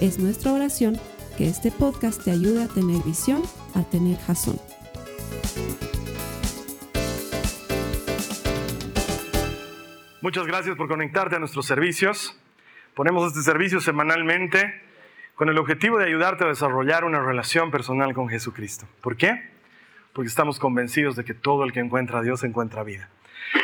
Es nuestra oración que este podcast te ayude a tener visión, a tener jazón. Muchas gracias por conectarte a nuestros servicios. Ponemos este servicio semanalmente con el objetivo de ayudarte a desarrollar una relación personal con Jesucristo. ¿Por qué? Porque estamos convencidos de que todo el que encuentra a Dios encuentra vida.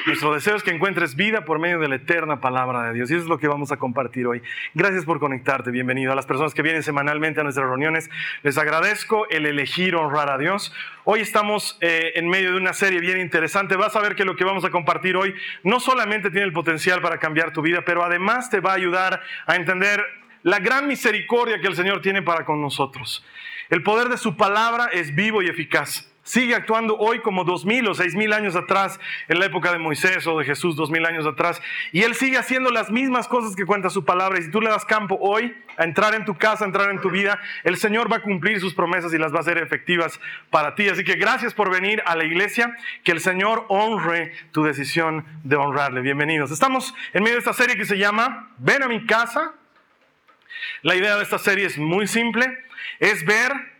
Nuestro deseo es que encuentres vida por medio de la eterna palabra de Dios. Y eso es lo que vamos a compartir hoy. Gracias por conectarte. Bienvenido a las personas que vienen semanalmente a nuestras reuniones. Les agradezco el elegir honrar a Dios. Hoy estamos eh, en medio de una serie bien interesante. Vas a ver que lo que vamos a compartir hoy no solamente tiene el potencial para cambiar tu vida, pero además te va a ayudar a entender la gran misericordia que el Señor tiene para con nosotros. El poder de su palabra es vivo y eficaz sigue actuando hoy como dos mil o seis mil años atrás, en la época de Moisés o de Jesús, dos mil años atrás. Y Él sigue haciendo las mismas cosas que cuenta su palabra. Y si tú le das campo hoy a entrar en tu casa, entrar en tu vida, el Señor va a cumplir sus promesas y las va a hacer efectivas para ti. Así que gracias por venir a la iglesia. Que el Señor honre tu decisión de honrarle. Bienvenidos. Estamos en medio de esta serie que se llama Ven a mi casa. La idea de esta serie es muy simple. Es ver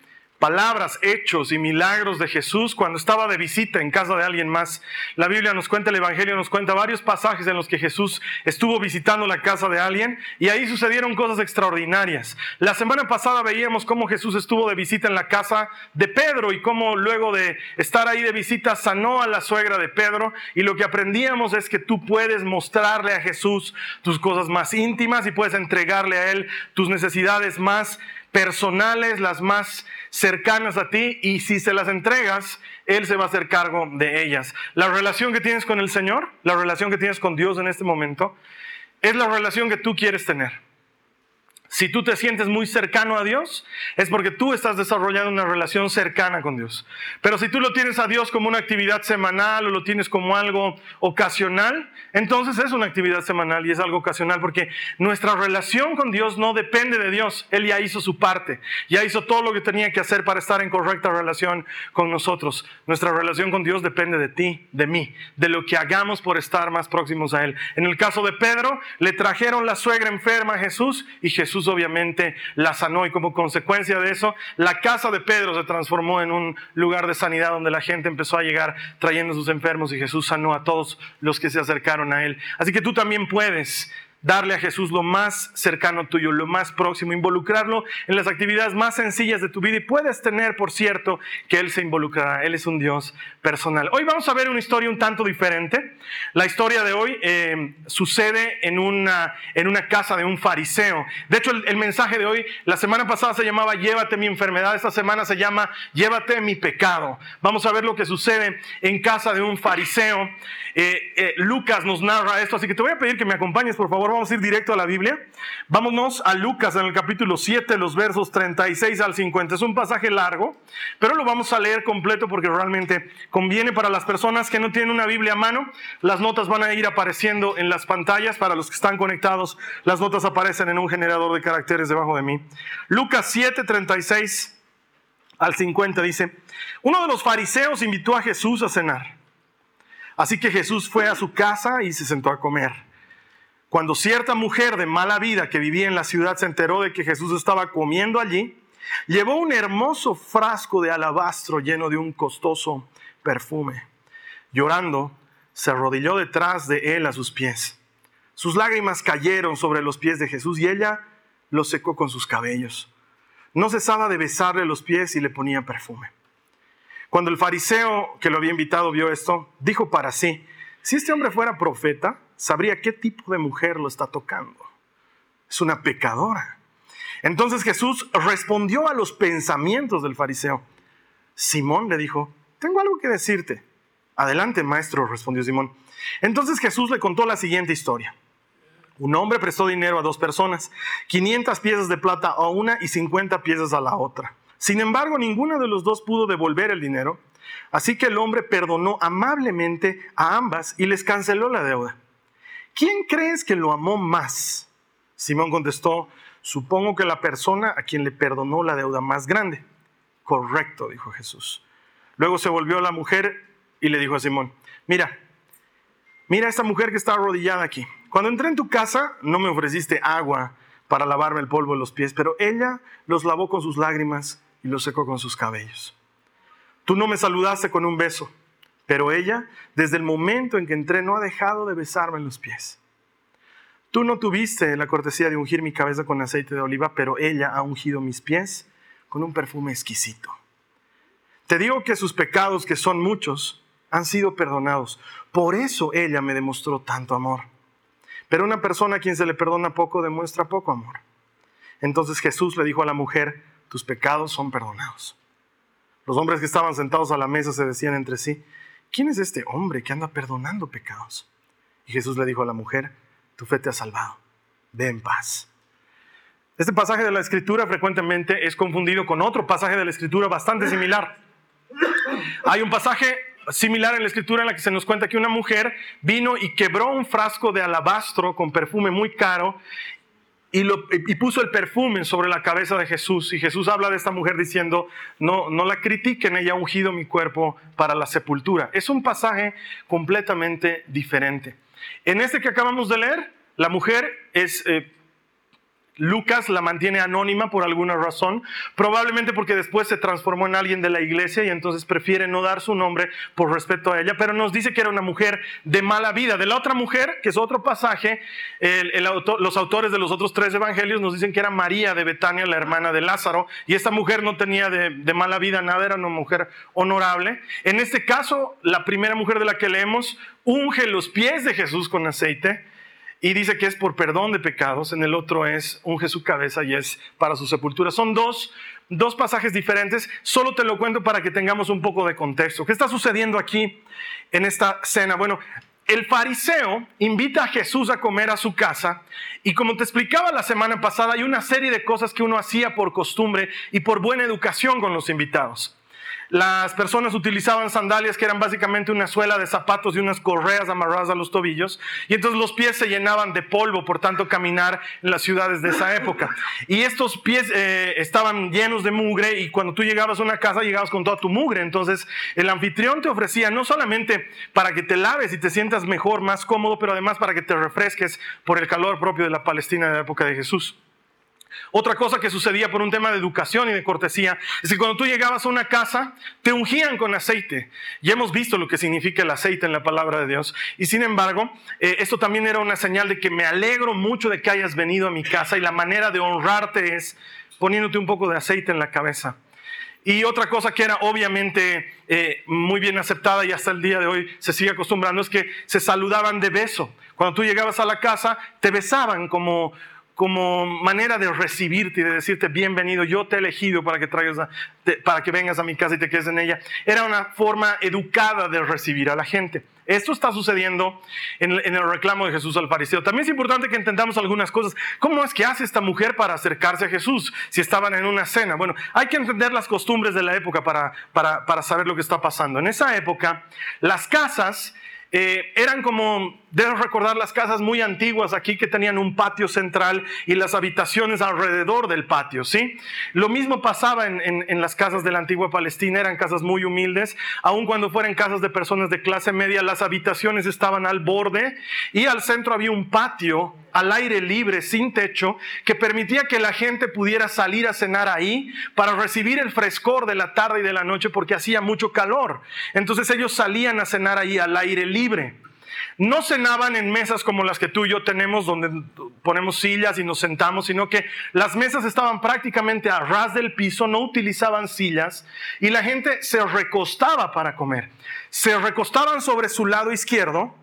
palabras, hechos y milagros de Jesús cuando estaba de visita en casa de alguien más. La Biblia nos cuenta, el Evangelio nos cuenta varios pasajes en los que Jesús estuvo visitando la casa de alguien y ahí sucedieron cosas extraordinarias. La semana pasada veíamos cómo Jesús estuvo de visita en la casa de Pedro y cómo luego de estar ahí de visita sanó a la suegra de Pedro y lo que aprendíamos es que tú puedes mostrarle a Jesús tus cosas más íntimas y puedes entregarle a Él tus necesidades más personales, las más cercanas a ti, y si se las entregas, Él se va a hacer cargo de ellas. La relación que tienes con el Señor, la relación que tienes con Dios en este momento, es la relación que tú quieres tener. Si tú te sientes muy cercano a Dios, es porque tú estás desarrollando una relación cercana con Dios. Pero si tú lo tienes a Dios como una actividad semanal o lo tienes como algo ocasional, entonces es una actividad semanal y es algo ocasional porque nuestra relación con Dios no depende de Dios. Él ya hizo su parte, ya hizo todo lo que tenía que hacer para estar en correcta relación con nosotros. Nuestra relación con Dios depende de ti, de mí, de lo que hagamos por estar más próximos a Él. En el caso de Pedro, le trajeron la suegra enferma a Jesús y Jesús obviamente la sanó y como consecuencia de eso, la casa de Pedro se transformó en un lugar de sanidad donde la gente empezó a llegar trayendo sus enfermos y Jesús sanó a todos los que se acercaron a él. Así que tú también puedes darle a Jesús lo más cercano tuyo, lo más próximo, involucrarlo en las actividades más sencillas de tu vida y puedes tener, por cierto, que Él se involucrará. Él es un Dios personal. Hoy vamos a ver una historia un tanto diferente. La historia de hoy eh, sucede en una, en una casa de un fariseo. De hecho, el, mensaje de hoy, la semana pasada se llamaba Llévate mi enfermedad, esta semana se llama Llévate mi pecado. Vamos a ver lo que sucede en casa de un fariseo. Eh, eh, Lucas nos narra esto, así que te voy a pedir que me acompañes, por favor, vamos a ir directo a la Biblia. Vámonos a Lucas en el capítulo 7, los versos 36 al 50. Es un pasaje largo, pero lo vamos a leer completo porque realmente conviene para las personas que no tienen una Biblia a mano. Las notas van a ir apareciendo en las pantallas para los que están conectados. Las notas aparecen en un generador de caracteres debajo de mí. Lucas 7, 36 al 50 dice, uno de los fariseos invitó a Jesús a cenar. Así que Jesús fue a su casa y se sentó a comer. Cuando cierta mujer de mala vida que vivía en la ciudad se enteró de que Jesús estaba comiendo allí, llevó un hermoso frasco de alabastro lleno de un costoso perfume. Llorando, se arrodilló detrás de él a sus pies. Sus lágrimas cayeron sobre los pies de Jesús y ella los secó con sus cabellos. No cesaba de besarle los pies y le ponía perfume. Cuando el fariseo que lo había invitado vio esto, dijo para sí, si este hombre fuera profeta, sabría qué tipo de mujer lo está tocando. Es una pecadora. Entonces Jesús respondió a los pensamientos del fariseo. Simón le dijo, tengo algo que decirte. Adelante, maestro, respondió Simón. Entonces Jesús le contó la siguiente historia. Un hombre prestó dinero a dos personas, 500 piezas de plata a una y 50 piezas a la otra. Sin embargo, ninguno de los dos pudo devolver el dinero, así que el hombre perdonó amablemente a ambas y les canceló la deuda. ¿Quién crees que lo amó más? Simón contestó, supongo que la persona a quien le perdonó la deuda más grande. Correcto, dijo Jesús. Luego se volvió a la mujer y le dijo a Simón, mira, mira a esta mujer que está arrodillada aquí. Cuando entré en tu casa no me ofreciste agua para lavarme el polvo de los pies, pero ella los lavó con sus lágrimas y los secó con sus cabellos. Tú no me saludaste con un beso, pero ella, desde el momento en que entré, no ha dejado de besarme en los pies. Tú no tuviste la cortesía de ungir mi cabeza con aceite de oliva, pero ella ha ungido mis pies con un perfume exquisito. Te digo que sus pecados, que son muchos, han sido perdonados. Por eso ella me demostró tanto amor. Pero una persona a quien se le perdona poco demuestra poco amor. Entonces Jesús le dijo a la mujer, tus pecados son perdonados. Los hombres que estaban sentados a la mesa se decían entre sí, ¿quién es este hombre que anda perdonando pecados? Y Jesús le dijo a la mujer, tu fe te ha salvado, ve en paz. Este pasaje de la escritura frecuentemente es confundido con otro pasaje de la escritura bastante similar. Hay un pasaje similar en la escritura en la que se nos cuenta que una mujer vino y quebró un frasco de alabastro con perfume muy caro y, puso el perfume sobre la cabeza de Jesús. Y Jesús habla de esta mujer diciendo, no, no la critiquen, ella ha ungido mi cuerpo para la sepultura. Es un pasaje completamente diferente. En este que acabamos de leer, la mujer es... Eh, Lucas la mantiene anónima por alguna razón, probablemente porque después se transformó en alguien de la iglesia y entonces prefiere no dar su nombre por respeto a ella, pero nos dice que era una mujer de mala vida. De la otra mujer, que es otro pasaje, los autores de los otros tres evangelios nos dicen que era María de Betania, la hermana de Lázaro, y esta mujer no tenía de, de mala vida nada, era una mujer honorable. En este caso, la primera mujer de la que leemos unge los pies de Jesús con aceite y dice que es por perdón de pecados, en el otro es unge su cabeza y es para su sepultura. Son dos, dos pasajes diferentes, solo te lo cuento para que tengamos un poco de contexto. ¿Qué está sucediendo aquí en esta cena? Bueno, el fariseo invita a Jesús a comer a su casa y como te explicaba la semana pasada, hay una serie de cosas que uno hacía por costumbre y por buena educación con los invitados. Las personas utilizaban sandalias que eran básicamente una suela de zapatos y unas correas amarradas a los tobillos. Y entonces los pies se llenaban de polvo por tanto caminar en las ciudades de esa época. Y estos pies eh, estaban llenos de mugre y cuando tú llegabas a una casa llegabas con toda tu mugre. Entonces el anfitrión te ofrecía no solamente para que te laves y te sientas mejor, más cómodo, pero además para que te refresques por el calor propio de la Palestina de la época de Jesús. Otra cosa que sucedía por un tema de educación y de cortesía es que cuando tú llegabas a una casa, te ungían con aceite. Ya hemos visto lo que significa el aceite en la palabra de Dios. Y sin embargo, eh, esto también era una señal de que me alegro mucho de que hayas venido a mi casa y la manera de honrarte es poniéndote un poco de aceite en la cabeza. Y otra cosa que era obviamente eh, muy bien aceptada y hasta el día de hoy se sigue acostumbrando es que se saludaban de beso. Cuando tú llegabas a la casa, te besaban como, como manera de recibirte y de decirte bienvenido, yo te he elegido para que, traigas para que vengas a mi casa y te quedes en ella. Era una forma educada de recibir a la gente. Esto está sucediendo en, el reclamo de Jesús al fariseo. También es importante que entendamos algunas cosas. ¿Cómo es que hace esta mujer para acercarse a Jesús si estaban en una cena? Bueno, hay que entender las costumbres de la época para, para, para saber lo que está pasando. En esa época, las casas eh, eran como, debes recordar las casas muy antiguas aquí que tenían un patio central y las habitaciones alrededor del patio, ¿sí? Lo mismo pasaba en, en, las casas de la antigua Palestina, eran casas muy humildes, aun cuando fueran casas de personas de clase media, las habitaciones estaban al borde y al centro había un patio al aire libre, sin techo, que permitía que la gente pudiera salir a cenar ahí para recibir el frescor de la tarde y de la noche porque hacía mucho calor. Entonces ellos salían a cenar ahí al aire libre. No cenaban en mesas como las que tú y yo tenemos, donde ponemos sillas y nos sentamos, sino que las mesas estaban prácticamente a ras del piso, no utilizaban sillas y la gente se recostaba para comer. Se recostaban sobre su lado izquierdo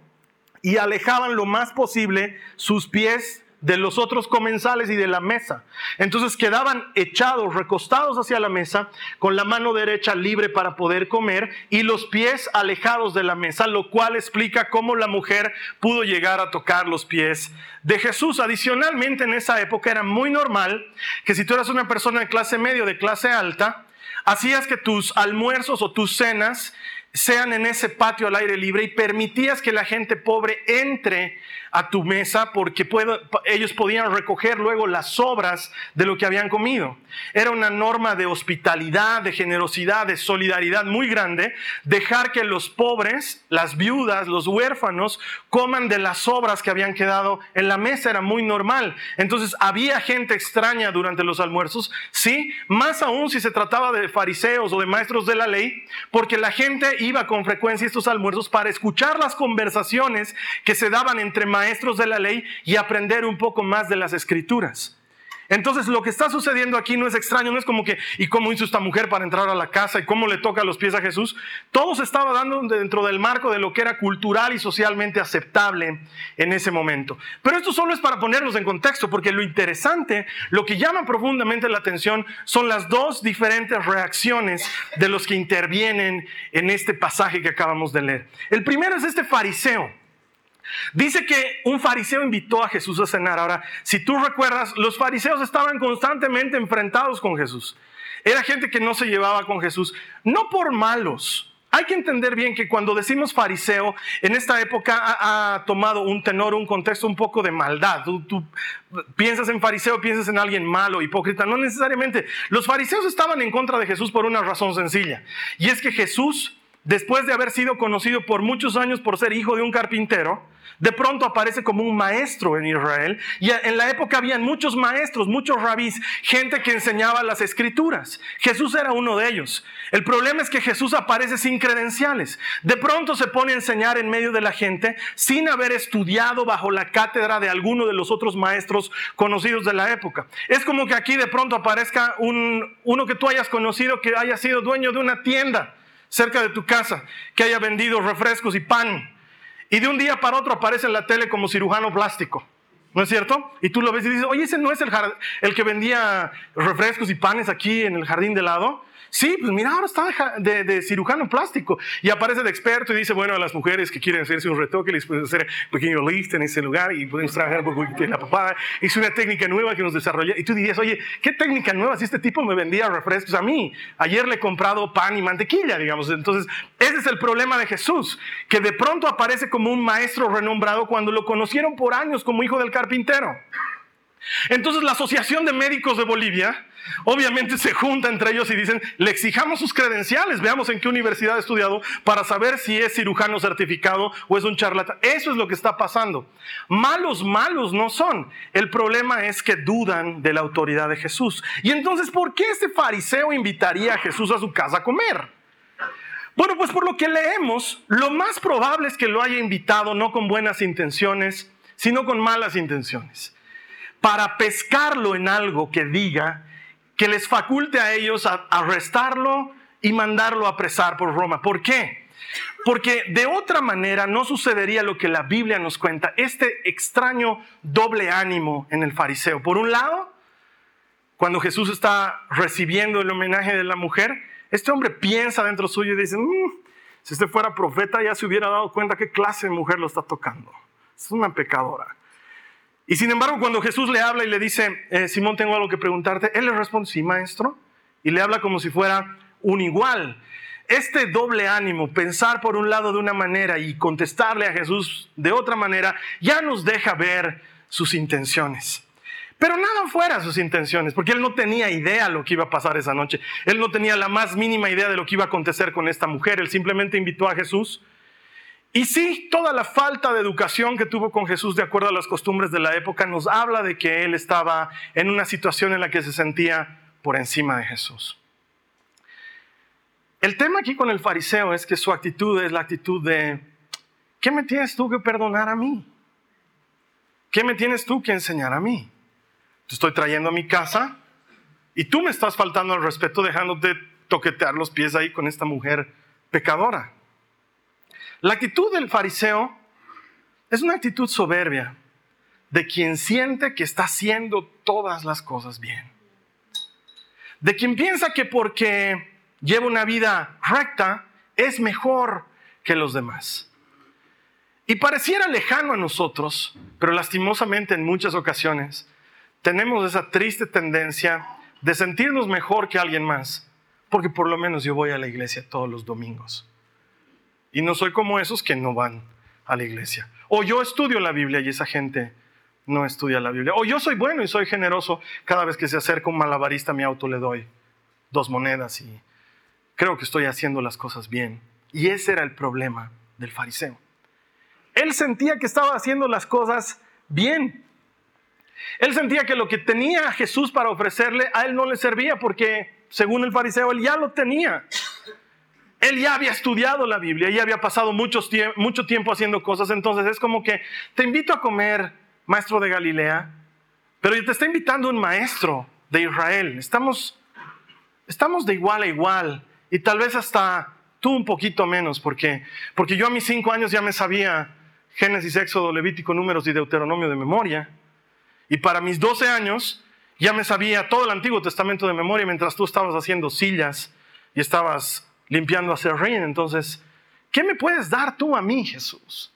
y alejaban lo más posible sus pies de los otros comensales y de la mesa. Entonces quedaban echados, recostados hacia la mesa, con la mano derecha libre para poder comer y los pies alejados de la mesa, lo cual explica cómo la mujer pudo llegar a tocar los pies de Jesús. Adicionalmente, en esa época era muy normal que si tú eras una persona de clase media o de clase alta, hacías que tus almuerzos o tus cenas sean en ese patio al aire libre y permitías que la gente pobre entre a tu mesa porque ellos podían recoger luego las sobras de lo que habían comido. Era una norma de hospitalidad, de generosidad, de solidaridad muy grande, dejar que los pobres, las viudas, los huérfanos, coman de las sobras que habían quedado en la mesa, era muy normal. Entonces había gente extraña durante los almuerzos, sí, más aún si se trataba de fariseos o de maestros de la ley, porque la gente iba con frecuencia estos almuerzos para escuchar las conversaciones que se daban entre maestros de la ley y aprender un poco más de las escrituras. Entonces lo que está sucediendo aquí no es extraño, no es como que, ¿y cómo hizo esta mujer para entrar a la casa? ¿Y cómo le toca los pies a Jesús? Todo se estaba dando dentro del marco de lo que era cultural y socialmente aceptable en ese momento. Pero esto solo es para ponernos en contexto, porque lo interesante, lo que llama profundamente la atención son las dos diferentes reacciones de los que intervienen en este pasaje que acabamos de leer. El primero es este fariseo. Dice que un fariseo invitó a Jesús a cenar. Ahora, si tú recuerdas, los fariseos estaban constantemente enfrentados con Jesús. Era gente que no se llevaba con Jesús, no por malos. Hay que entender bien que cuando decimos fariseo, en esta época ha, tomado un tenor, un contexto un poco de maldad. Tú, piensas en fariseo, piensas en alguien malo, hipócrita. No necesariamente. Los fariseos estaban en contra de Jesús por una razón sencilla. Y es que Jesús, después de haber sido conocido por muchos años por ser hijo de un carpintero, de pronto aparece como un maestro en Israel. Y en la época habían muchos maestros, muchos rabís, gente que enseñaba las escrituras. Jesús era uno de ellos. El problema es que Jesús aparece sin credenciales. De pronto se pone a enseñar en medio de la gente sin haber estudiado bajo la cátedra de alguno de los otros maestros conocidos de la época. Es como que aquí de pronto aparezca un, uno que tú hayas conocido que haya sido dueño de una tienda cerca de tu casa, que haya vendido refrescos y pan y de un día para otro aparece en la tele como cirujano plástico. ¿No es cierto? Y tú lo ves y dices, oye, ese no es el, el que vendía refrescos y panes aquí en el jardín de lado. Sí, pues mira, ahora está de, de, cirujano plástico y aparece de experto y dice, bueno, a las mujeres que quieren hacerse un retoque les pueden hacer un pequeño lift en ese lugar y podemos trabajar un poco en la papada. Es una técnica nueva que nos desarrolla. Y tú dirías, oye, ¿qué técnica nueva si este tipo me vendía refrescos a mí? Ayer le he comprado pan y mantequilla, digamos. Entonces, ese es el problema de Jesús, que de pronto aparece como un maestro renombrado cuando lo conocieron por años como hijo del carpintero. Entonces la Asociación de Médicos de Bolivia obviamente se junta entre ellos y dicen, le exijamos sus credenciales, veamos en qué universidad ha estudiado para saber si es cirujano certificado o es un charlatán. Eso es lo que está pasando. Malos, malos no son. El problema es que dudan de la autoridad de Jesús. Y entonces, ¿por qué este fariseo invitaría a Jesús a su casa a comer? Bueno, pues por lo que leemos, lo más probable es que lo haya invitado no con buenas intenciones, sino con malas intenciones para pescarlo en algo que diga que les faculte a ellos a arrestarlo y mandarlo a apresar por Roma. ¿Por qué? Porque de otra manera no sucedería lo que la Biblia nos cuenta, este extraño doble ánimo en el fariseo. Por un lado, cuando Jesús está recibiendo el homenaje de la mujer, este hombre piensa dentro suyo y dice, mm, si este fuera profeta ya se hubiera dado cuenta qué clase de mujer lo está tocando. Es una pecadora. Y sin embargo, cuando Jesús le habla y le dice, eh, Simón, tengo algo que preguntarte, él le responde, sí, maestro, y le habla como si fuera un igual. Este doble ánimo, pensar por un lado de una manera y contestarle a Jesús de otra manera, ya nos deja ver sus intenciones. Pero nada fuera sus intenciones, porque él no tenía idea lo que iba a pasar esa noche. Él no tenía la más mínima idea de lo que iba a acontecer con esta mujer. Él simplemente invitó a Jesús y sí, toda la falta de educación que tuvo con Jesús de acuerdo a las costumbres de la época nos habla de que él estaba en una situación en la que se sentía por encima de Jesús. El tema aquí con el fariseo es que su actitud es la actitud de, ¿qué me tienes tú que perdonar a mí? ¿Qué me tienes tú que enseñar a mí? Te estoy trayendo a mi casa y tú me estás faltando al respeto dejándote toquetear los pies ahí con esta mujer pecadora. La actitud del fariseo es una actitud soberbia. de quien siente que está haciendo todas las cosas bien. De quien piensa que porque lleva una vida recta es mejor que los demás. Y pareciera lejano a nosotros, pero lastimosamente en muchas ocasiones tenemos esa triste tendencia de sentirnos mejor que alguien más, porque por lo menos yo voy a la iglesia todos los domingos. Y no soy como esos que no van a la iglesia. O yo estudio la Biblia y esa gente no estudia la Biblia. O yo soy bueno y soy generoso. Cada vez que se acerca un malabarista a mi auto le doy dos monedas y creo que estoy haciendo las cosas bien. Y ese era el problema del fariseo. Él sentía que estaba haciendo las cosas bien. Él sentía que lo que tenía Jesús para ofrecerle a él no le servía porque, según el fariseo, él ya lo tenía. Él ya había estudiado la Biblia, ya había pasado mucho tiempo haciendo cosas, entonces es como que te invito a comer, maestro de Galilea, pero te está invitando un maestro de Israel. Estamos, estamos de igual a igual y tal vez hasta tú un poquito menos, porque, porque yo a mis cinco años ya me sabía Génesis, Éxodo, Levítico, Números y Deuteronomio de memoria. Y para mis 12 años ya me sabía todo el Antiguo Testamento de memoria mientras tú estabas haciendo sillas y estabas limpiando a serrín. Entonces, ¿qué me puedes dar tú a mí, Jesús?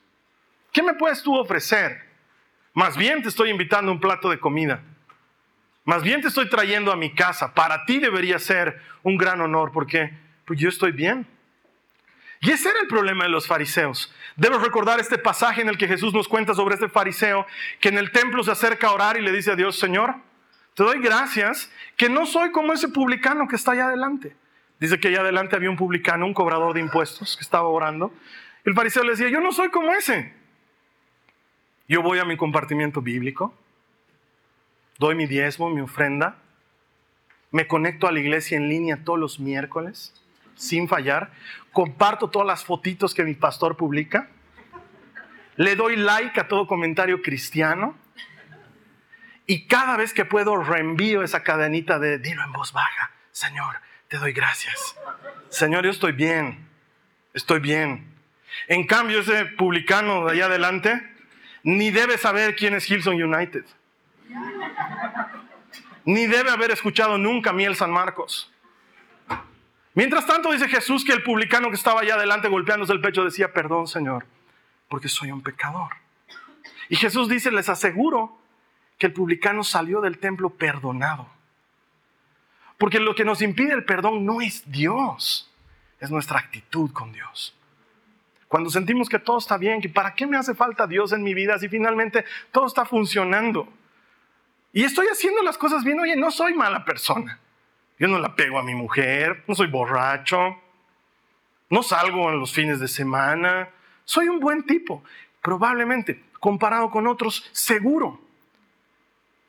¿Qué me puedes tú ofrecer? Más bien te estoy invitando un plato de comida. Más bien te estoy trayendo a mi casa. Para ti debería ser un gran honor porque pues yo estoy bien. Y ese era el problema de los fariseos. Debes recordar este pasaje en el que Jesús nos cuenta sobre este fariseo que en el templo se acerca a orar y le dice a Dios, Señor, te doy gracias que no soy como ese publicano que está allá adelante. Dice que allá adelante había un publicano, un cobrador de impuestos que estaba orando. El fariseo le decía, yo no soy como ese. Yo voy a mi compartimiento bíblico, doy mi diezmo, mi ofrenda, me conecto a la iglesia en línea todos los miércoles sin fallar, comparto todas las fotitos que mi pastor publica, le doy like a todo comentario cristiano y cada vez que puedo reenvío esa cadenita de dilo en voz baja, Señor, te doy gracias. Señor, yo estoy bien, estoy bien. En cambio, ese publicano de allá adelante ni debe saber quién es Hilson United. Ni debe haber escuchado nunca Miel San Marcos. Mientras tanto dice Jesús que el publicano que estaba allá adelante golpeándose el pecho decía, perdón Señor, porque soy un pecador. Y Jesús dice, les aseguro que el publicano salió del templo perdonado. Porque lo que nos impide el perdón no es Dios, es nuestra actitud con Dios. Cuando sentimos que todo está bien, que para qué me hace falta Dios en mi vida si finalmente todo está funcionando. Y estoy haciendo las cosas bien, oye, no soy mala persona. Yo no la pego a mi mujer, no soy borracho, no salgo en los fines de semana, soy un buen tipo, probablemente, comparado con otros, seguro.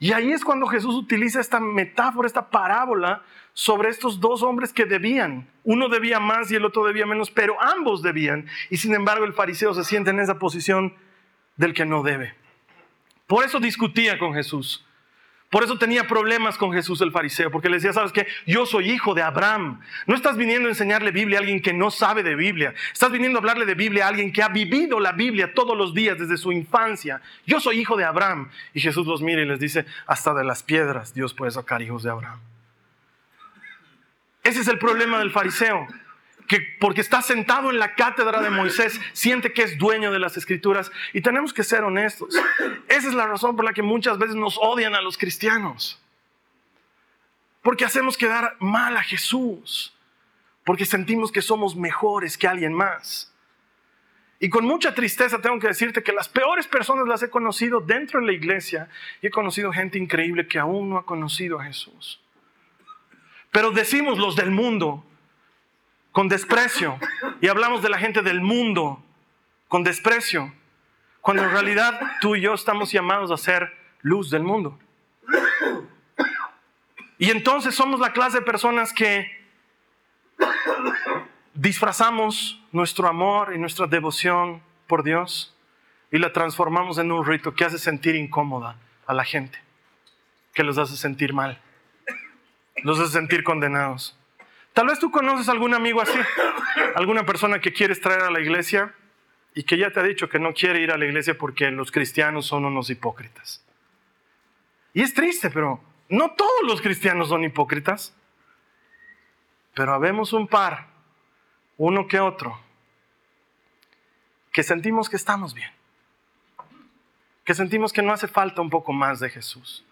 Y ahí es cuando Jesús utiliza esta metáfora, esta parábola sobre estos dos hombres que debían. Uno debía más y el otro debía menos, pero ambos debían. Y sin embargo el fariseo se siente en esa posición del que no debe. Por eso discutía con Jesús. Por eso tenía problemas con Jesús el fariseo, porque le decía, sabes qué, yo soy hijo de Abraham. No estás viniendo a enseñarle Biblia a alguien que no sabe de Biblia. Estás viniendo a hablarle de Biblia a alguien que ha vivido la Biblia todos los días desde su infancia. Yo soy hijo de Abraham. Y Jesús los mira y les dice, hasta de las piedras Dios puede sacar hijos de Abraham. Ese es el problema del fariseo que porque está sentado en la cátedra de Moisés, siente que es dueño de las escrituras. Y tenemos que ser honestos. Esa es la razón por la que muchas veces nos odian a los cristianos. Porque hacemos quedar mal a Jesús. Porque sentimos que somos mejores que alguien más. Y con mucha tristeza tengo que decirte que las peores personas las he conocido dentro de la iglesia y he conocido gente increíble que aún no ha conocido a Jesús. Pero decimos los del mundo, con desprecio y hablamos de la gente del mundo con desprecio, cuando en realidad tú y yo estamos llamados a ser luz del mundo. Y entonces somos la clase de personas que disfrazamos nuestro amor y nuestra devoción por Dios y la transformamos en un rito que hace sentir incómoda a la gente, que los hace sentir mal, los hace sentir condenados. Tal vez tú conoces algún amigo así, alguna persona que quieres traer a la iglesia y que ya te ha dicho que no quiere ir a la iglesia porque los cristianos son unos hipócritas. Y es triste, pero no todos los cristianos son hipócritas, pero habemos un par, uno que otro, que sentimos que estamos bien, que sentimos que no hace falta un poco más de Jesús,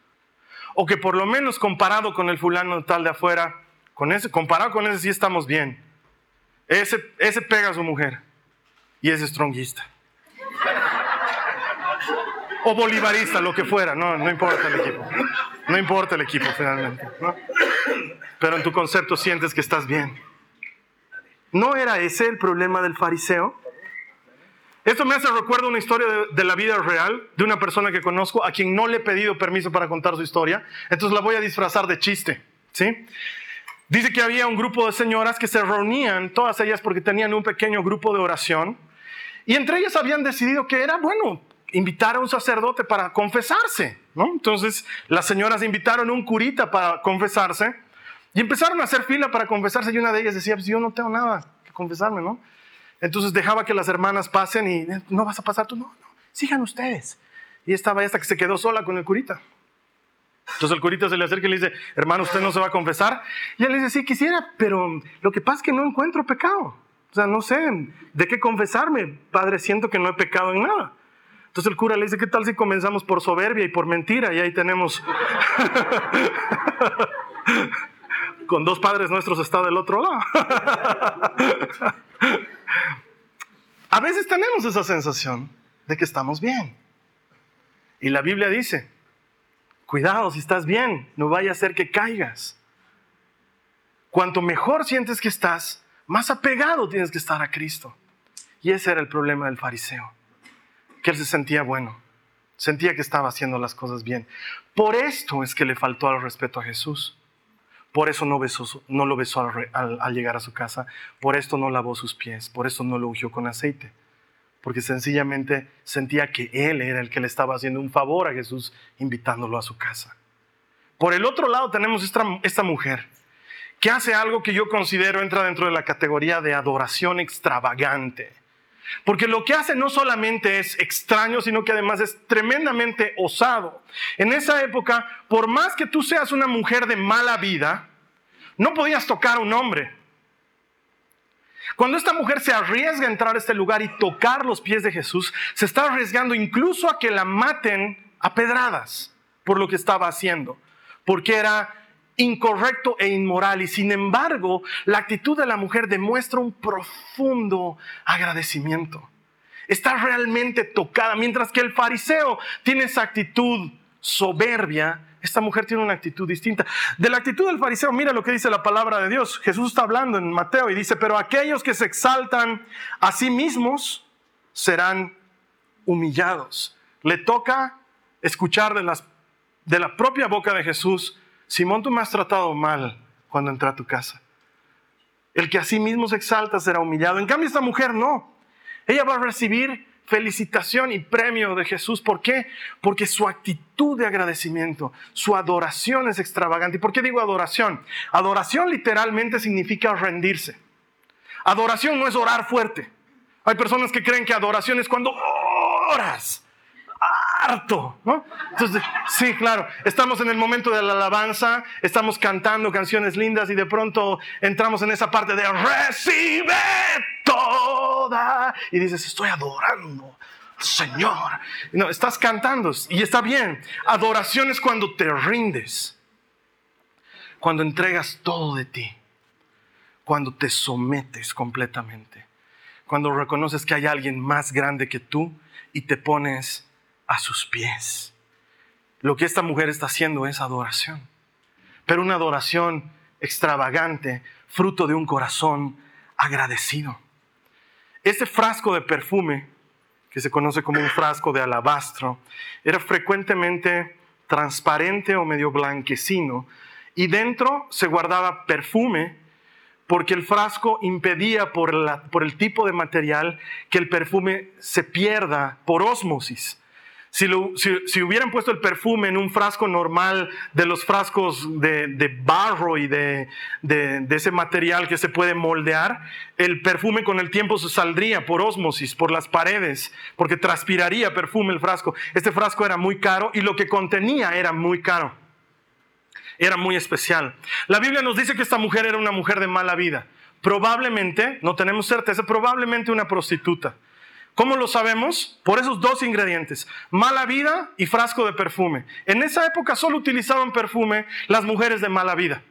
o que por lo menos comparado con el fulano tal de afuera, con ese, comparado con ese sí estamos bien. Ese, ese pega a su mujer y es stronguista. O bolivarista, lo que fuera, no, no importa el equipo. No importa el equipo finalmente. Pero en tu concepto sientes que estás bien. ¿No era ese el problema del fariseo? Esto me hace recuerdo una historia de, de, la vida real de una persona que conozco a quien no le he pedido permiso para contar su historia. Entonces la voy a disfrazar de chiste. ¿sí? Dice que había un grupo de señoras que se reunían, todas ellas porque tenían un pequeño grupo de oración. Y entre ellas habían decidido que era bueno invitar a un sacerdote para confesarse. ¿no? Entonces las señoras invitaron a un curita para confesarse y empezaron a hacer fila para confesarse y una de ellas decía, pues yo no tengo nada que confesarme, ¿no? Entonces dejaba que las hermanas pasen y no vas a pasar tú, no, no, sigan ustedes. Y estaba hasta que se quedó sola con el curita. Entonces el curita se le acerca y le dice, hermano, ¿usted no se va a confesar? Y él le dice, sí, quisiera, pero lo que pasa es que no encuentro pecado. O sea, no sé de qué confesarme, padre, siento que no he pecado en nada. Entonces el cura le dice, ¿qué tal si comenzamos por soberbia y por mentira? Y ahí tenemos... Con dos padres nuestros está del otro lado. A veces tenemos esa sensación de que estamos bien. Y la Biblia dice, cuidado si estás bien, no vaya a ser que caigas. Cuanto mejor sientes que estás, más apegado tienes que estar a Cristo. Y ese era el problema del fariseo, que él se sentía bueno, sentía que estaba haciendo las cosas bien. Por esto es que le faltó al respeto a Jesús. Por eso no, besó, no lo besó al, al, llegar a su casa, por esto no lavó sus pies, por eso no lo ungió con aceite, porque sencillamente sentía que él era el que le estaba haciendo un favor a Jesús invitándolo a su casa. Por el otro lado tenemos esta, esta mujer que hace algo que yo considero entra dentro de la categoría de adoración extravagante. Porque lo que hace no solamente es extraño, sino que además es tremendamente osado. En esa época, por más que tú seas una mujer de mala vida, no podías tocar a un hombre. Cuando esta mujer se arriesga a entrar a este lugar y tocar los pies de Jesús, se está arriesgando incluso a que la maten a pedradas por lo que estaba haciendo, porque era incorrecto e inmoral y sin embargo la actitud de la mujer demuestra un profundo agradecimiento. Está realmente tocada, mientras que el fariseo tiene esa actitud soberbia, esta mujer tiene una actitud distinta. De la actitud del fariseo, mira lo que dice la palabra de Dios. Jesús está hablando en Mateo y dice, pero aquellos que se exaltan a sí mismos serán humillados. Le toca escuchar de, las, de la propia boca de Jesús Simón, tú me has tratado mal cuando entré a tu casa. El que a sí mismo se exalta será humillado. En cambio, esta mujer no. Ella va a recibir felicitación y premio de Jesús. ¿Por qué? Porque su actitud de agradecimiento, su adoración es extravagante. ¿Y por qué digo adoración? Adoración literalmente significa rendirse. Adoración no es orar fuerte. Hay personas que creen que adoración es cuando oras harto, ¿no? Entonces, sí, claro, estamos en el momento de la alabanza, estamos cantando canciones lindas y de pronto entramos en esa parte de recibe toda y dices, estoy adorando. Señor, no, estás cantando y está bien. Adoración es cuando te rindes, cuando entregas todo de ti, cuando te sometes completamente, cuando reconoces que hay alguien más grande que tú y te pones a sus pies. Lo que esta mujer está haciendo es adoración, pero una adoración extravagante, fruto de un corazón agradecido. Este frasco de perfume, que se conoce como un frasco de alabastro, era frecuentemente transparente o medio blanquecino, y dentro se guardaba perfume porque el frasco impedía por, por el tipo de material que el perfume se pierda por ósmosis Si, hubieran puesto el perfume en un frasco normal de los frascos de, barro y de, de, ese material que se puede moldear, el perfume con el tiempo se saldría por ósmosis, por las paredes, porque transpiraría perfume el frasco. Este frasco era muy caro y lo que contenía era muy caro. Era muy especial. La Biblia nos dice que esta mujer era una mujer de mala vida. Probablemente, no tenemos certeza, probablemente una prostituta. ¿Cómo lo sabemos? Por esos dos ingredientes, mala vida y frasco de perfume. En esa época solo utilizaban perfume las mujeres de mala vida.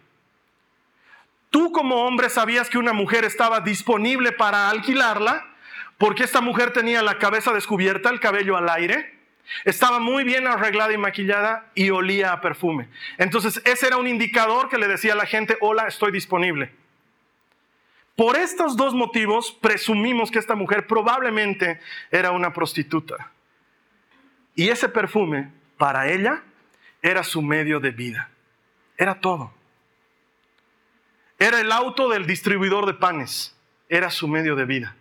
Tú como hombre sabías que una mujer estaba disponible para alquilarla porque esta mujer tenía la cabeza descubierta, el cabello al aire, estaba muy bien arreglada y maquillada y olía a perfume. Entonces ese era un indicador que le decía a la gente, hola, estoy disponible. Por estos dos motivos presumimos que esta mujer probablemente era una prostituta. Y ese perfume, para ella, era su medio de vida. Era todo. Era el auto del distribuidor de panes. Era su medio de vida.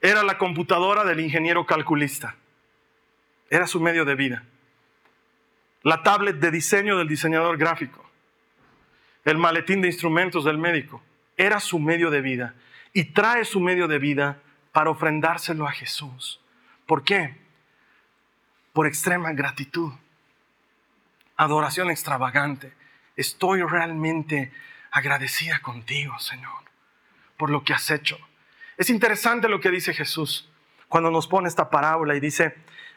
Era la computadora del ingeniero calculista. Era su medio de vida. La tablet de diseño del diseñador gráfico. El maletín de instrumentos del médico era su medio de vida y trae su medio de vida para ofrendárselo a Jesús. ¿Por qué? Por extrema gratitud, adoración extravagante. Estoy realmente agradecida contigo, Señor, por lo que has hecho. Es interesante lo que dice Jesús cuando nos pone esta parábola y dice,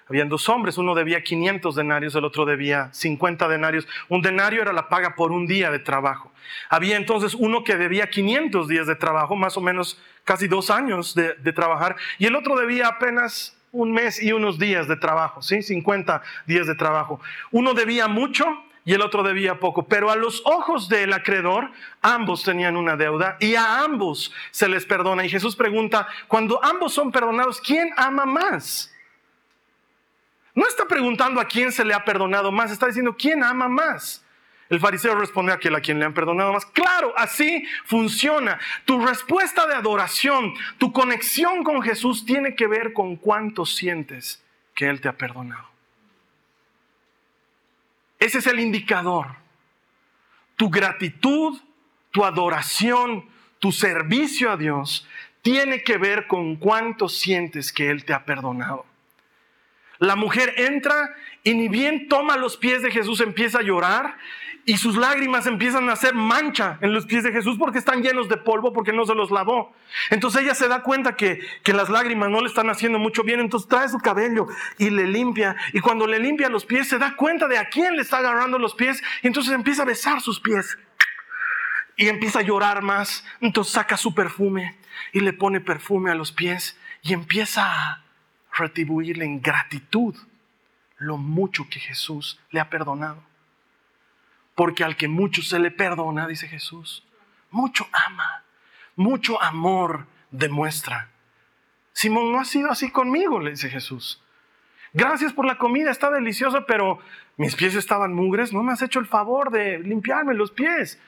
habían dos hombres, uno debía 500 denarios, el otro debía 50 denarios. Un denario era la paga por un día de trabajo. Había entonces uno que debía 500 días de trabajo, más o menos casi dos años de, trabajar, y el otro debía apenas un mes y unos días de trabajo, ¿sí? 50 días de trabajo. Uno debía mucho y el otro debía poco, pero a los ojos del acreedor ambos tenían una deuda y a ambos se les perdona. Y Jesús pregunta, cuando ambos son perdonados, ¿quién ama más? No está preguntando a quién se le ha perdonado más, está diciendo quién ama más. El fariseo responde a aquel a quien le han perdonado más. Claro, así funciona. Tu respuesta de adoración, tu conexión con Jesús tiene que ver con cuánto sientes que Él te ha perdonado. Ese es el indicador. Tu gratitud, tu adoración, tu servicio a Dios tiene que ver con cuánto sientes que Él te ha perdonado. La mujer entra y ni bien toma los pies de Jesús, empieza a llorar y sus lágrimas empiezan a hacer mancha en los pies de Jesús porque están llenos de polvo, porque no se los lavó. Entonces ella se da cuenta que, que las lágrimas no le están haciendo mucho bien, entonces trae su cabello y le limpia. Y cuando le limpia los pies, se da cuenta de a quién le está agarrando los pies y entonces empieza a besar sus pies. Y empieza a llorar más. Entonces saca su perfume y le pone perfume a los pies y empieza a retribuirle en gratitud lo mucho que Jesús le ha perdonado. Porque al que mucho se le perdona, dice Jesús, mucho ama, mucho amor demuestra. Simón, no ha sido así conmigo, le dice Jesús. Gracias por la comida, está deliciosa, pero mis pies estaban mugres, no me has hecho el favor de limpiarme los pies.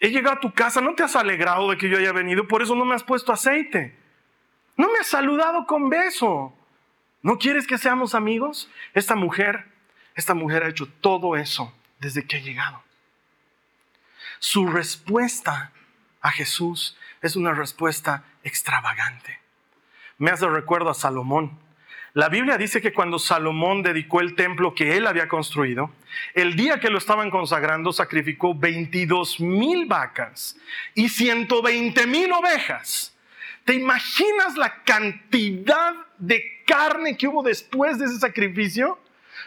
He llegado a tu casa, no te has alegrado de que yo haya venido, por eso no me has puesto aceite. No me has saludado con beso. ¿No quieres que seamos amigos? Esta mujer, esta mujer ha hecho todo eso desde que ha llegado. Su respuesta a Jesús es una respuesta extravagante. Me hace recuerdo a Salomón. La Biblia dice que cuando Salomón dedicó el templo que él había construido, el día que lo estaban consagrando sacrificó 22 mil vacas y 120 mil ovejas. ¿Te imaginas la cantidad de carne que hubo después de ese sacrificio?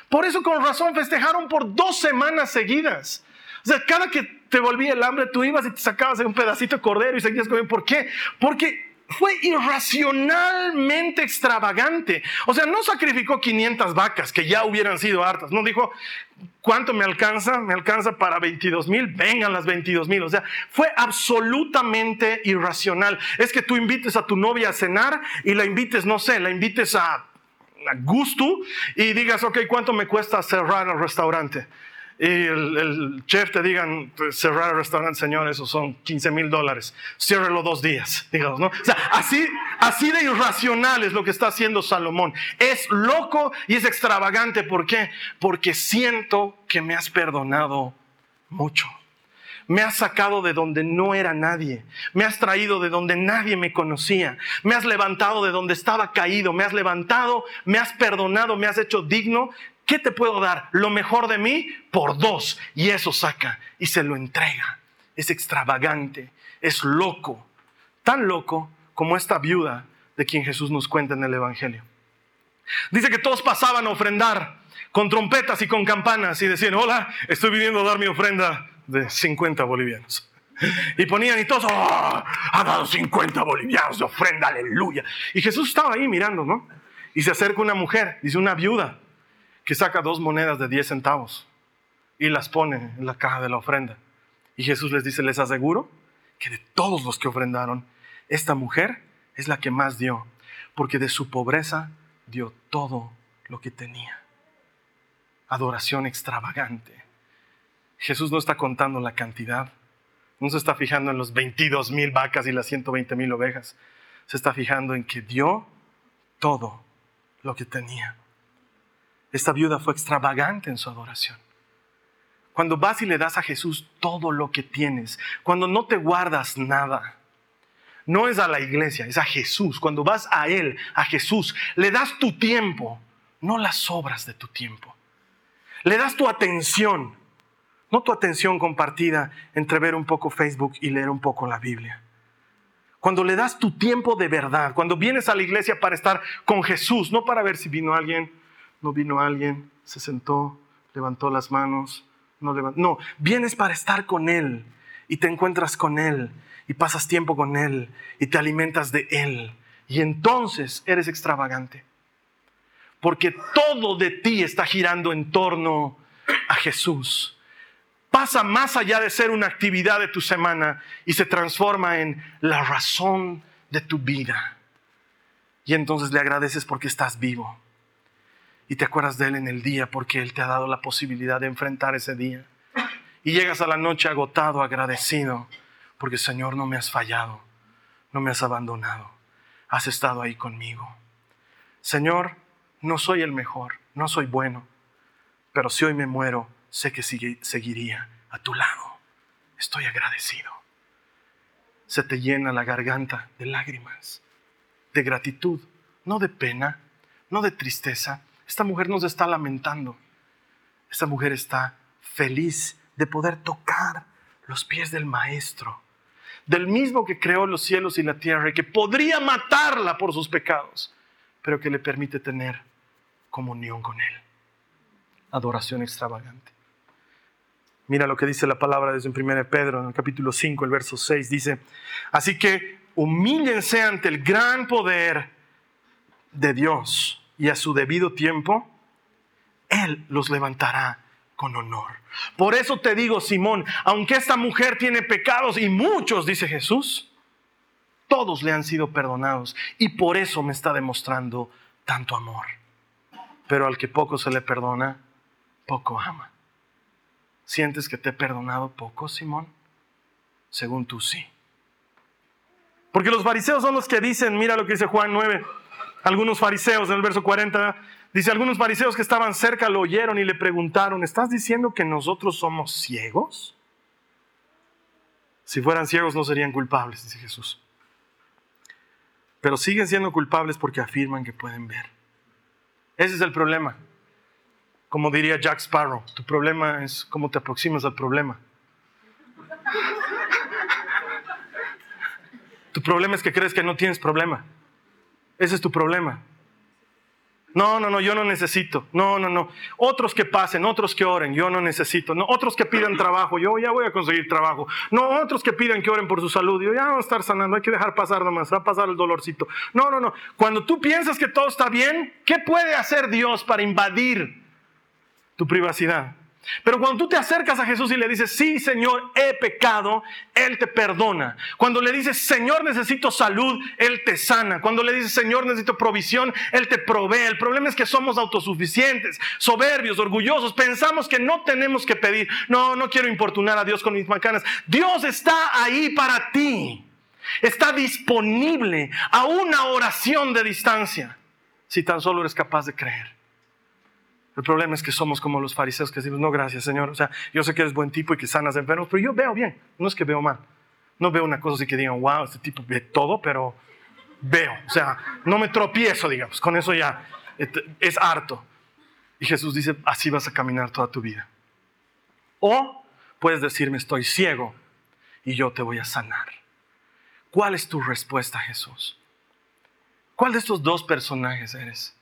Por eso con razón festejaron por dos semanas seguidas. O sea, cada que te volvía el hambre, tú ibas y te sacabas un pedacito de cordero y seguías comiendo. ¿Por qué? Porque fue irracionalmente extravagante. O sea, no sacrificó 500 vacas que ya hubieran sido hartas. No dijo, ¿cuánto me alcanza? Me alcanza para 22 mil. Vengan las 22 mil. O sea, fue absolutamente irracional. Es que tú invites a tu novia a cenar y la invites, no sé, la invites a, a gusto y digas, ok, ¿cuánto me cuesta cerrar el restaurante? Y el, chef te digan pues, cerrar el restaurante, señor, eso son 15 mil dólares. Ciérrelo dos días, digamos, ¿no? O sea, así, Así de irracional es lo que está haciendo Salomón. Es loco y es extravagante. ¿Por qué? Porque siento que me has perdonado mucho. Me has sacado de donde no era nadie. Me has traído de donde nadie me conocía. Me has levantado de donde estaba caído. Me has levantado, me has perdonado, me has hecho digno. ¿Qué te puedo dar? Lo mejor de mí por dos. Y eso saca y se lo entrega. Es extravagante, es loco. Tan loco como esta viuda de quien Jesús nos cuenta en el Evangelio. Dice que todos pasaban a ofrendar con trompetas y con campanas y decían, hola, estoy viniendo a dar mi ofrenda de 50 bolivianos. Y ponían y todos, oh, ha dado 50 bolivianos de ofrenda, aleluya. Y Jesús estaba ahí mirando, ¿no? Y se acerca una mujer, dice una viuda, que saca dos monedas de 10 centavos y las pone en la caja de la ofrenda. Y Jesús les dice, les aseguro que de todos los que ofrendaron, esta mujer es la que más dio, porque de su pobreza dio todo lo que tenía. Adoración extravagante Jesús no está contando la cantidad, no se está fijando en los 22 mil vacas y las 120 mil ovejas, se está fijando en que dio todo lo que tenía. Esta viuda fue extravagante en su adoración. Cuando vas y le das a Jesús todo lo que tienes, cuando no te guardas nada, no es a la iglesia, es a Jesús. Cuando vas a Él, a Jesús, le das tu tiempo, no las obras de tu tiempo. Le das tu atención, no tu atención compartida entre ver un poco Facebook y leer un poco la Biblia. Cuando le das tu tiempo de verdad, cuando vienes a la iglesia para estar con Jesús, no para ver si vino alguien, no vino alguien, se sentó, levantó las manos, no. No, vienes para estar con Él y te encuentras con Él y pasas tiempo con Él y te alimentas de Él. Y entonces eres extravagante. Porque todo de ti está girando en torno a Jesús pasa más allá de ser una actividad de tu semana y se transforma en la razón de tu vida. Y entonces le agradeces porque estás vivo. Y te acuerdas de Él en el día porque Él te ha dado la posibilidad de enfrentar ese día. Y llegas a la noche agotado, agradecido, porque Señor no me has fallado, no me has abandonado, has estado ahí conmigo. Señor, no soy el mejor, no soy bueno, pero si hoy me muero, sé que seguiría a tu lado. Estoy agradecido. Se te llena la garganta de lágrimas, de gratitud, no de pena, no de tristeza. Esta mujer no se está lamentando. Esta mujer está feliz de poder tocar los pies del Maestro, del mismo que creó los cielos y la tierra y que podría matarla por sus pecados, pero que le permite tener comunión con Él. Adoración extravagante. Mira lo que dice la palabra desde en 1 Pedro, en el capítulo 5, el verso 6, dice, así que humíllense ante el gran poder de Dios y a su debido tiempo, Él los levantará con honor. Por eso te digo, Simón, aunque esta mujer tiene pecados y muchos, dice Jesús, todos le han sido perdonados y por eso me está demostrando tanto amor. Pero al que poco se le perdona, poco ama. ¿Sientes que te he perdonado poco, Simón? Según tú sí. Porque los fariseos son los que dicen, mira lo que dice Juan 9, algunos fariseos en el verso 40, dice, algunos fariseos que estaban cerca lo oyeron y le preguntaron, ¿estás diciendo que nosotros somos ciegos? Si fueran ciegos no serían culpables, dice Jesús. Pero siguen siendo culpables porque afirman que pueden ver. Ese es el problema. Como diría Jack Sparrow, tu problema es cómo te aproximas al problema. Tu problema es que crees que no tienes problema. Ese es tu problema. No, no, no, yo no necesito. No, no, no. Otros que pasen, otros que oren, yo no necesito. No, otros que pidan trabajo, yo ya voy a conseguir trabajo. No, otros que pidan que oren por su salud, yo ya voy a estar sanando, hay que dejar pasar nomás, va a pasar el dolorcito. No, no, no. Cuando tú piensas que todo está bien, ¿qué puede hacer Dios para invadir tu privacidad. Pero cuando tú te acercas a Jesús y le dices, sí, Señor, he pecado, Él te perdona. Cuando le dices, Señor, necesito salud, Él te sana. Cuando le dices, Señor, necesito provisión, Él te provee. El problema es que somos autosuficientes, soberbios, orgullosos. Pensamos que no tenemos que pedir. No, no quiero importunar a Dios con mis macanas. Dios está ahí para ti. Está disponible a una oración de distancia, si tan solo eres capaz de creer. El problema es que somos como los fariseos que decimos, no, gracias Señor. O sea, yo sé que eres buen tipo y que sanas enfermos, pero yo veo bien, no es que veo mal. No veo una cosa así que digan, wow, este tipo ve todo, pero veo. O sea, no me tropiezo, digamos, con eso ya es harto. Y Jesús dice, así vas a caminar toda tu vida. O puedes decirme, estoy ciego y yo te voy a sanar. ¿Cuál es tu respuesta, Jesús? ¿Cuál de estos dos personajes eres?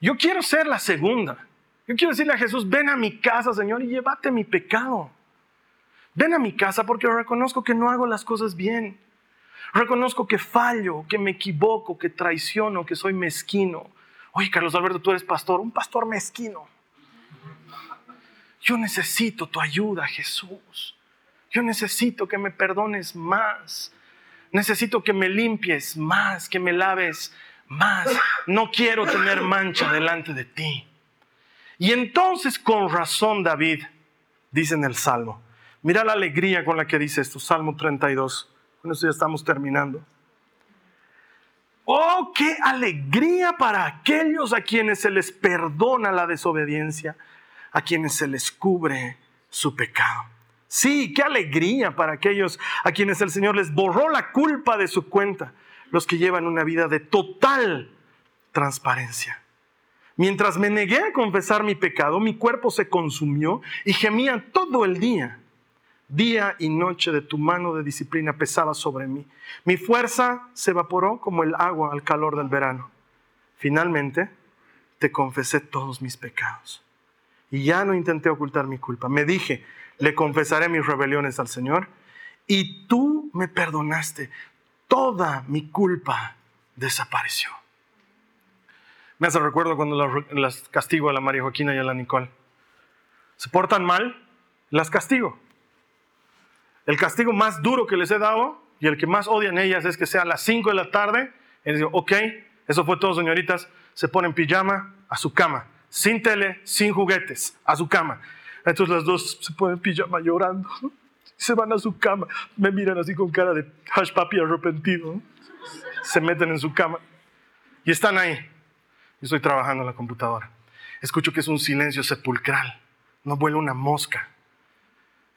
Yo quiero ser la segunda. Yo quiero decirle a Jesús, ven a mi casa, Señor, y llévate mi pecado. Ven a mi casa porque reconozco que no hago las cosas bien. Reconozco que fallo, que me equivoco, que traiciono, que soy mezquino. Oye, Carlos Alberto, tú eres pastor, un pastor mezquino. Yo necesito tu ayuda, Jesús. Yo necesito que me perdones más. Necesito que me limpies más, que me laves más. No quiero tener mancha delante de ti. Y entonces con razón David dice en el Salmo, mira la alegría con la que dice esto, Salmo 32, con eso ya estamos terminando. Oh, qué alegría para aquellos a quienes se les perdona la desobediencia, a quienes se les cubre su pecado. Sí, qué alegría para aquellos a quienes el Señor les borró la culpa de su cuenta los que llevan una vida de total transparencia. Mientras me negué a confesar mi pecado, mi cuerpo se consumió y gemía todo el día. Día y noche de tu mano de disciplina pesaba sobre mí. Mi fuerza se evaporó como el agua al calor del verano. Finalmente, te confesé todos mis pecados. Y ya no intenté ocultar mi culpa. Me dije, le confesaré mis rebeliones al Señor. Y tú me perdonaste toda mi culpa desapareció. Me hace recuerdo cuando las, castigo a la María Joaquina y a la Nicole. Se portan mal, las castigo. El castigo más duro que les he dado y el que más odian ellas es que sea a las 5 de la tarde. Y les digo, ok, eso fue todo, señoritas. Se ponen pijama a su cama, sin tele, sin juguetes, a su cama. Entonces las dos se ponen pijama llorando se van a su cama, me miran así con cara de hash papi arrepentido, se meten en su cama y están ahí. Yo estoy trabajando en la computadora. Escucho que es un silencio sepulcral, no vuela una mosca.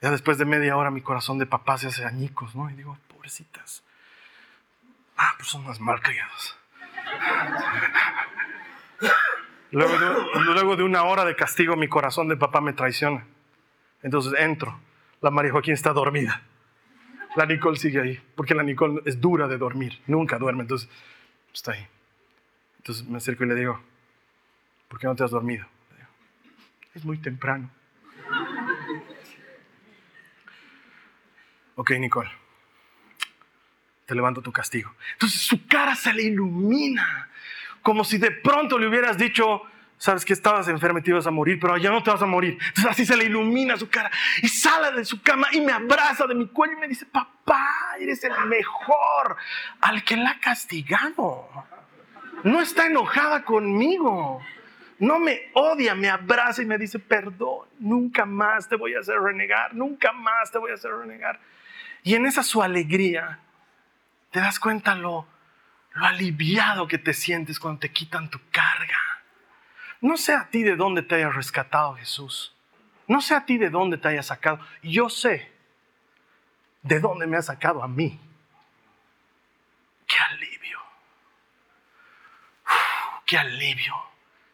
Ya después de media hora mi corazón de papá se hace añicos, ¿no? Y digo, pobrecitas. Ah, pues son unas malcriadas. Luego luego de una hora de castigo mi corazón de papá me traiciona. Entonces entro la María Joaquín está dormida. La Nicole sigue ahí, porque la Nicole es dura de dormir, nunca duerme, entonces está ahí. Entonces me acerco y le digo, ¿por qué no te has dormido? es muy temprano. ok, Nicole, te levanto tu castigo. Entonces su cara se le ilumina, como si de pronto le hubieras dicho, sabes que estabas enfermo y te ibas a morir, pero ya no te vas a morir. Entonces así se le ilumina su cara y sale de su cama y me abraza de mi cuello y me dice, papá, eres el mejor al que la ha castigado. No está enojada conmigo. No me odia, me abraza y me dice, perdón, nunca más te voy a hacer renegar, nunca más te voy a hacer renegar. Y en esa su alegría, te das cuenta lo, lo aliviado que te sientes cuando te quitan tu carga. No sé a ti de dónde te haya rescatado Jesús. No sé a ti de dónde te haya sacado. Yo sé de dónde me ha sacado a mí. Qué alivio. qué alivio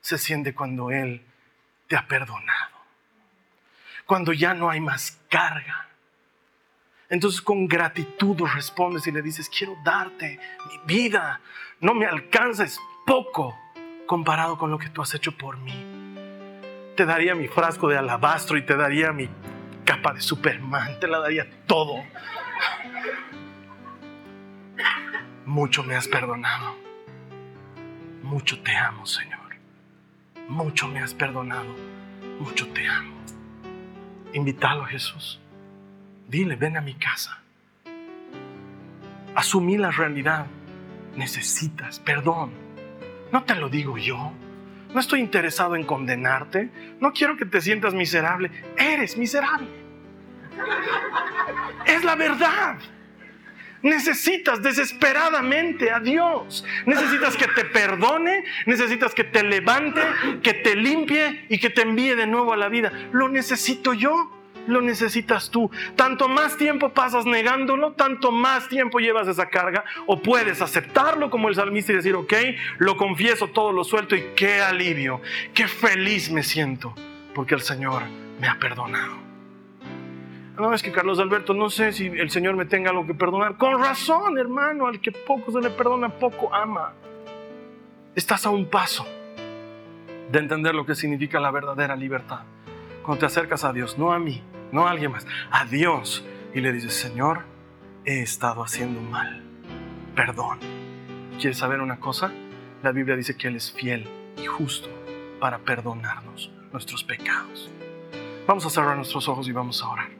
se siente cuando Él te ha perdonado. Cuando ya no hay más carga. Entonces con gratitud respondes y le dices, quiero darte mi vida. No me alcances poco comparado con lo que tú has hecho por mí. Te daría mi frasco de alabastro y te daría mi capa de Superman, te la daría todo. Mucho me has perdonado. Mucho te amo, Señor. Mucho me has perdonado. Mucho te amo. Invítalo, Jesús. Dile, ven a mi casa. Asumí la realidad. Necesitas perdón no te lo digo yo. No estoy interesado en condenarte. No quiero que te sientas miserable. Eres miserable. Es la verdad. Necesitas desesperadamente a Dios. Necesitas que te perdone, necesitas que te levante, que te limpie y que te envíe de nuevo a la vida. Lo necesito yo, lo necesitas tú. Tanto más tiempo pasas negándolo, tanto más tiempo llevas esa carga. O puedes aceptarlo como el salmista y decir, ok, lo confieso, todo lo suelto y qué alivio, qué feliz me siento, porque el Señor me ha perdonado. No, es que Carlos Alberto, no sé si el Señor me tenga algo que perdonar. Con razón, hermano, al que poco se le perdona, poco ama. Estás a un paso de entender lo que significa la verdadera libertad. Cuando te acercas a Dios, no a mí, no a alguien más, a Dios, y le dices, Señor, he estado haciendo mal, perdón. ¿Quieres saber una cosa? La Biblia dice que Él es fiel y justo para perdonarnos nuestros pecados. Vamos a cerrar nuestros ojos y vamos a orar.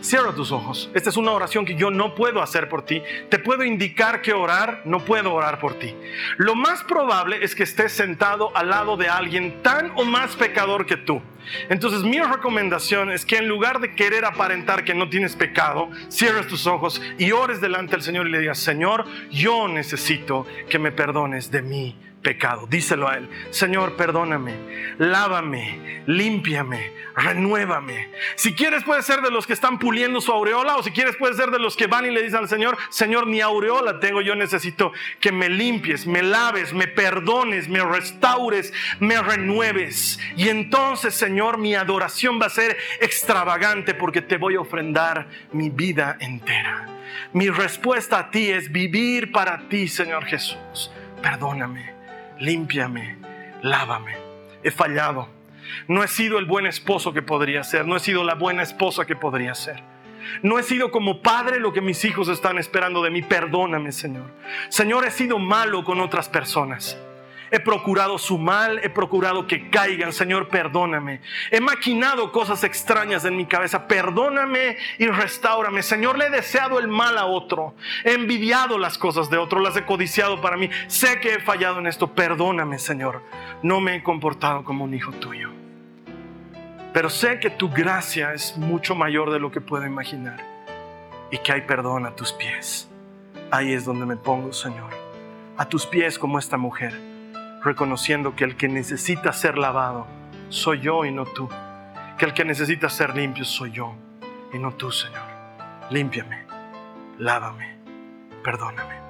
Cierra tus ojos. Esta es una oración que yo no puedo hacer por ti. Te puedo indicar que orar, no puedo orar por ti. Lo más probable es que estés sentado al lado de alguien tan o más pecador que tú. Entonces mi recomendación es que en lugar de querer aparentar que no tienes pecado, cierres tus ojos y ores delante del Señor y le digas, Señor, yo necesito que me perdones de mí pecado. Díselo a Él. Señor, perdóname, lávame, límpiame, renuévame. Si quieres puede ser de los que están puliendo su aureola o si quieres puede ser de los que van y le dicen al Señor, Señor, ni aureola tengo, yo necesito que me limpies, me laves, me perdones, me restaures, me renueves. Y entonces, Señor, mi adoración va a ser extravagante porque te voy a ofrendar mi vida entera. Mi respuesta a ti es vivir para ti, Señor Jesús. Perdóname límpiame, lávame. He fallado. No he sido el buen esposo que podría ser. No he sido la buena esposa que podría ser. No he sido como padre lo que mis hijos están esperando de mí. Perdóname, Señor. Señor, he sido malo con otras personas. He procurado su mal, he procurado que caigan. Señor, perdóname. He maquinado cosas extrañas en mi cabeza. Perdóname y restaurame. Señor, le he deseado el mal a otro. He envidiado las cosas de otro, las he codiciado para mí. Sé que he fallado en esto. Perdóname, Señor. No me he comportado como un hijo tuyo. Pero sé que tu gracia es mucho mayor de lo que puedo imaginar. Y que hay perdón a tus pies. Ahí es donde me pongo, Señor. A tus pies como esta mujer reconociendo que el que necesita ser lavado soy yo y no tú. Que el que necesita ser limpio soy yo y no tú, Señor. Límpiame, lávame, perdóname.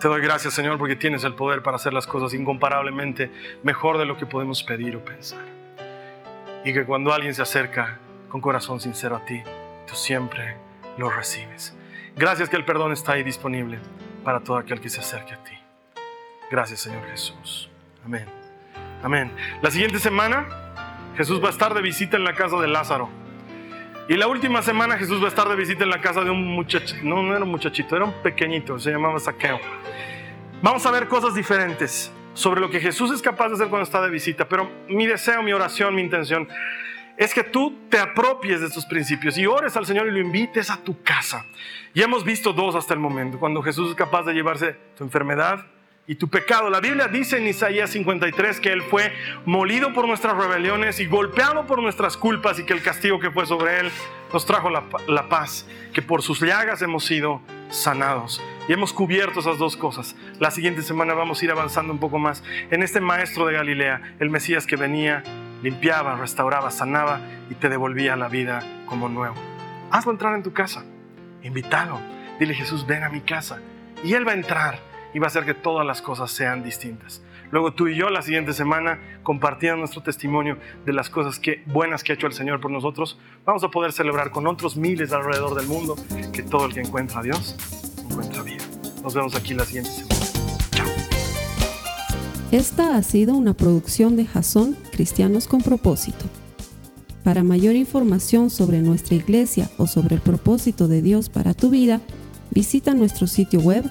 Te doy gracias, Señor, porque tienes el poder para hacer las cosas incomparablemente mejor de lo que podemos pedir o pensar. Y que cuando alguien se acerca con corazón sincero a ti, tú siempre lo recibes. Gracias que el perdón está ahí disponible para todo aquel que se acerque a ti. Gracias Señor Jesús. Amén. Amén. La siguiente semana Jesús va a estar de visita en la casa de Lázaro. Y la última semana Jesús va a estar de visita en la casa de un muchachito, no, no era un muchachito, era un pequeñito, se llamaba Saqueo. Vamos a ver cosas diferentes sobre lo que Jesús es capaz de hacer cuando está de visita, pero mi deseo, mi oración, mi intención es que tú te apropies de estos principios y ores al Señor y lo invites a tu casa. Y hemos visto dos hasta el momento, cuando Jesús es capaz de llevarse tu enfermedad, y tu pecado. La Biblia dice en Isaías 53 que Él fue molido por nuestras rebeliones y golpeado por nuestras culpas y que el castigo que fue sobre Él nos trajo la, paz, que por sus llagas hemos sido sanados. Y hemos cubierto esas dos cosas. La siguiente semana vamos a ir avanzando un poco más en este maestro de Galilea, el Mesías que venía, limpiaba, restauraba, sanaba y te devolvía la vida como nuevo. Hazlo entrar en tu casa, invítalo, dile Jesús, ven a mi casa. Y Él va a entrar y va a hacer que todas las cosas sean distintas. Luego tú y yo la siguiente semana compartiendo nuestro testimonio de las cosas que, buenas que ha hecho el Señor por nosotros, vamos a poder celebrar con otros miles alrededor del mundo que todo el que encuentra a Dios encuentra vida. Nos vemos aquí la siguiente semana. Chao. Esta ha sido una producción de Jason Cristianos con propósito. Para mayor información sobre nuestra iglesia o sobre el propósito de Dios para tu vida, visita nuestro sitio web